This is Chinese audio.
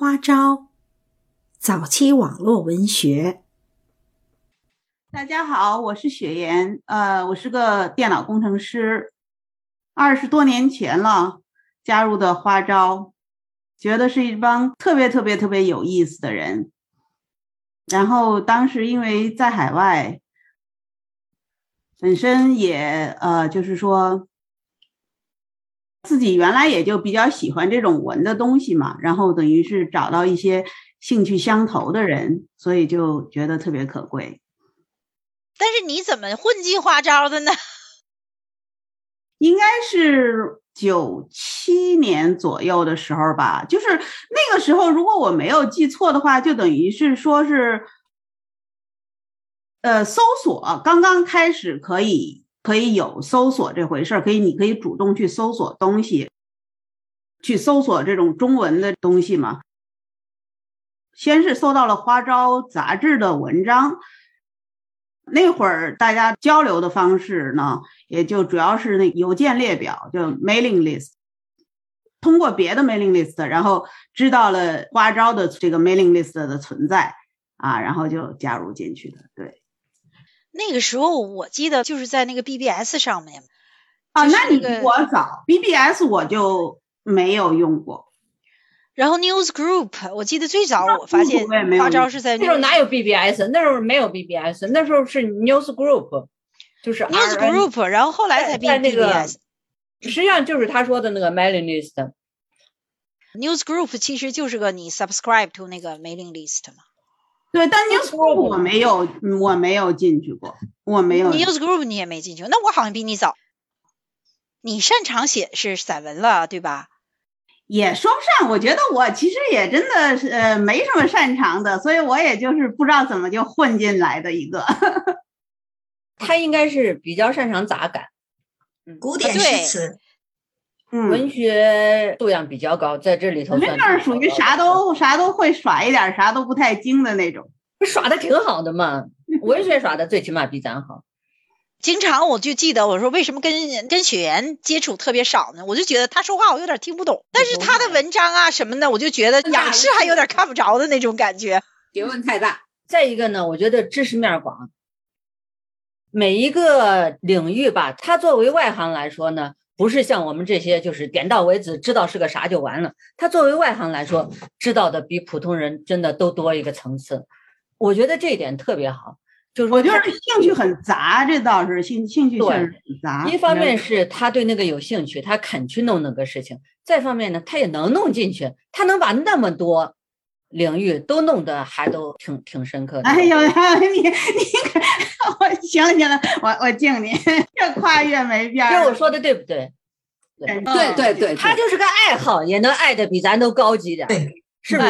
花招，早期网络文学。大家好，我是雪岩，呃，我是个电脑工程师，二十多年前了加入的花招，觉得是一帮特别特别特别有意思的人。然后当时因为在海外，本身也呃，就是说自己原来也就比较喜欢这种文的东西嘛，然后等于是找到一些兴趣相投的人，所以就觉得特别可贵。但是你怎么混迹花招的呢？应该是九七年左右的时候吧，就是那个时候，如果我没有记错的话，就等于是说是，呃，搜索刚刚开始可以可以有搜索这回事儿，可以你可以主动去搜索东西，去搜索这种中文的东西嘛。先是搜到了花招杂志的文章。那会儿大家交流的方式呢，也就主要是那邮件列表，就 mailing list。通过别的 mailing list，然后知道了花招的这个 mailing list 的存在啊，然后就加入进去的。对，那个时候我记得就是在那个 BBS 上面啊，那你比我早 BBS 我就没有用过。然后 News Group，我记得最早我发现花招是在那时候哪有 BBS？那时候没有 BBS，那时候是 News Group，就是 News Group，然后后来才变 BBS。实际上就是他说的那个 mailing list。News Group 其实就是个你 subscribe to 那个 mailing list 嘛。对，但 News Group 我没有，我没有进去过，我没有。News Group 你也没进去，那我好像比你早。你擅长写是散文了，对吧？也说不上，我觉得我其实也真的是呃没什么擅长的，所以我也就是不知道怎么就混进来的一个。他应该是比较擅长杂感，古典诗词，嗯，文学素养比较高，在这里头。那是属于啥都啥都会耍一点，啥都不太精的那种。耍的挺好的嘛，文学耍的最起码比咱好。经常我就记得我说为什么跟跟雪原接触特别少呢？我就觉得他说话我有点听不懂，但是他的文章啊什么的，我就觉得仰视还有点看不着的那种感觉。学问太大。再一个呢，我觉得知识面广，每一个领域吧，他作为外行来说呢，不是像我们这些就是点到为止，知道是个啥就完了。他作为外行来说，知道的比普通人真的都多一个层次。我觉得这一点特别好。就是我就是兴趣很杂，这倒是兴兴趣确实很杂。一方面是他对那个有兴趣，他肯去弄那个事情；再方面呢，他也能弄进去，他能把那么多领域都弄得还都挺挺深刻的。哎呦，你 你，我行了行了，我我敬你，越跨越没边儿。这我说的对不对？对对对对，他就是个爱好，也能爱的比咱都高级点，对，是不是？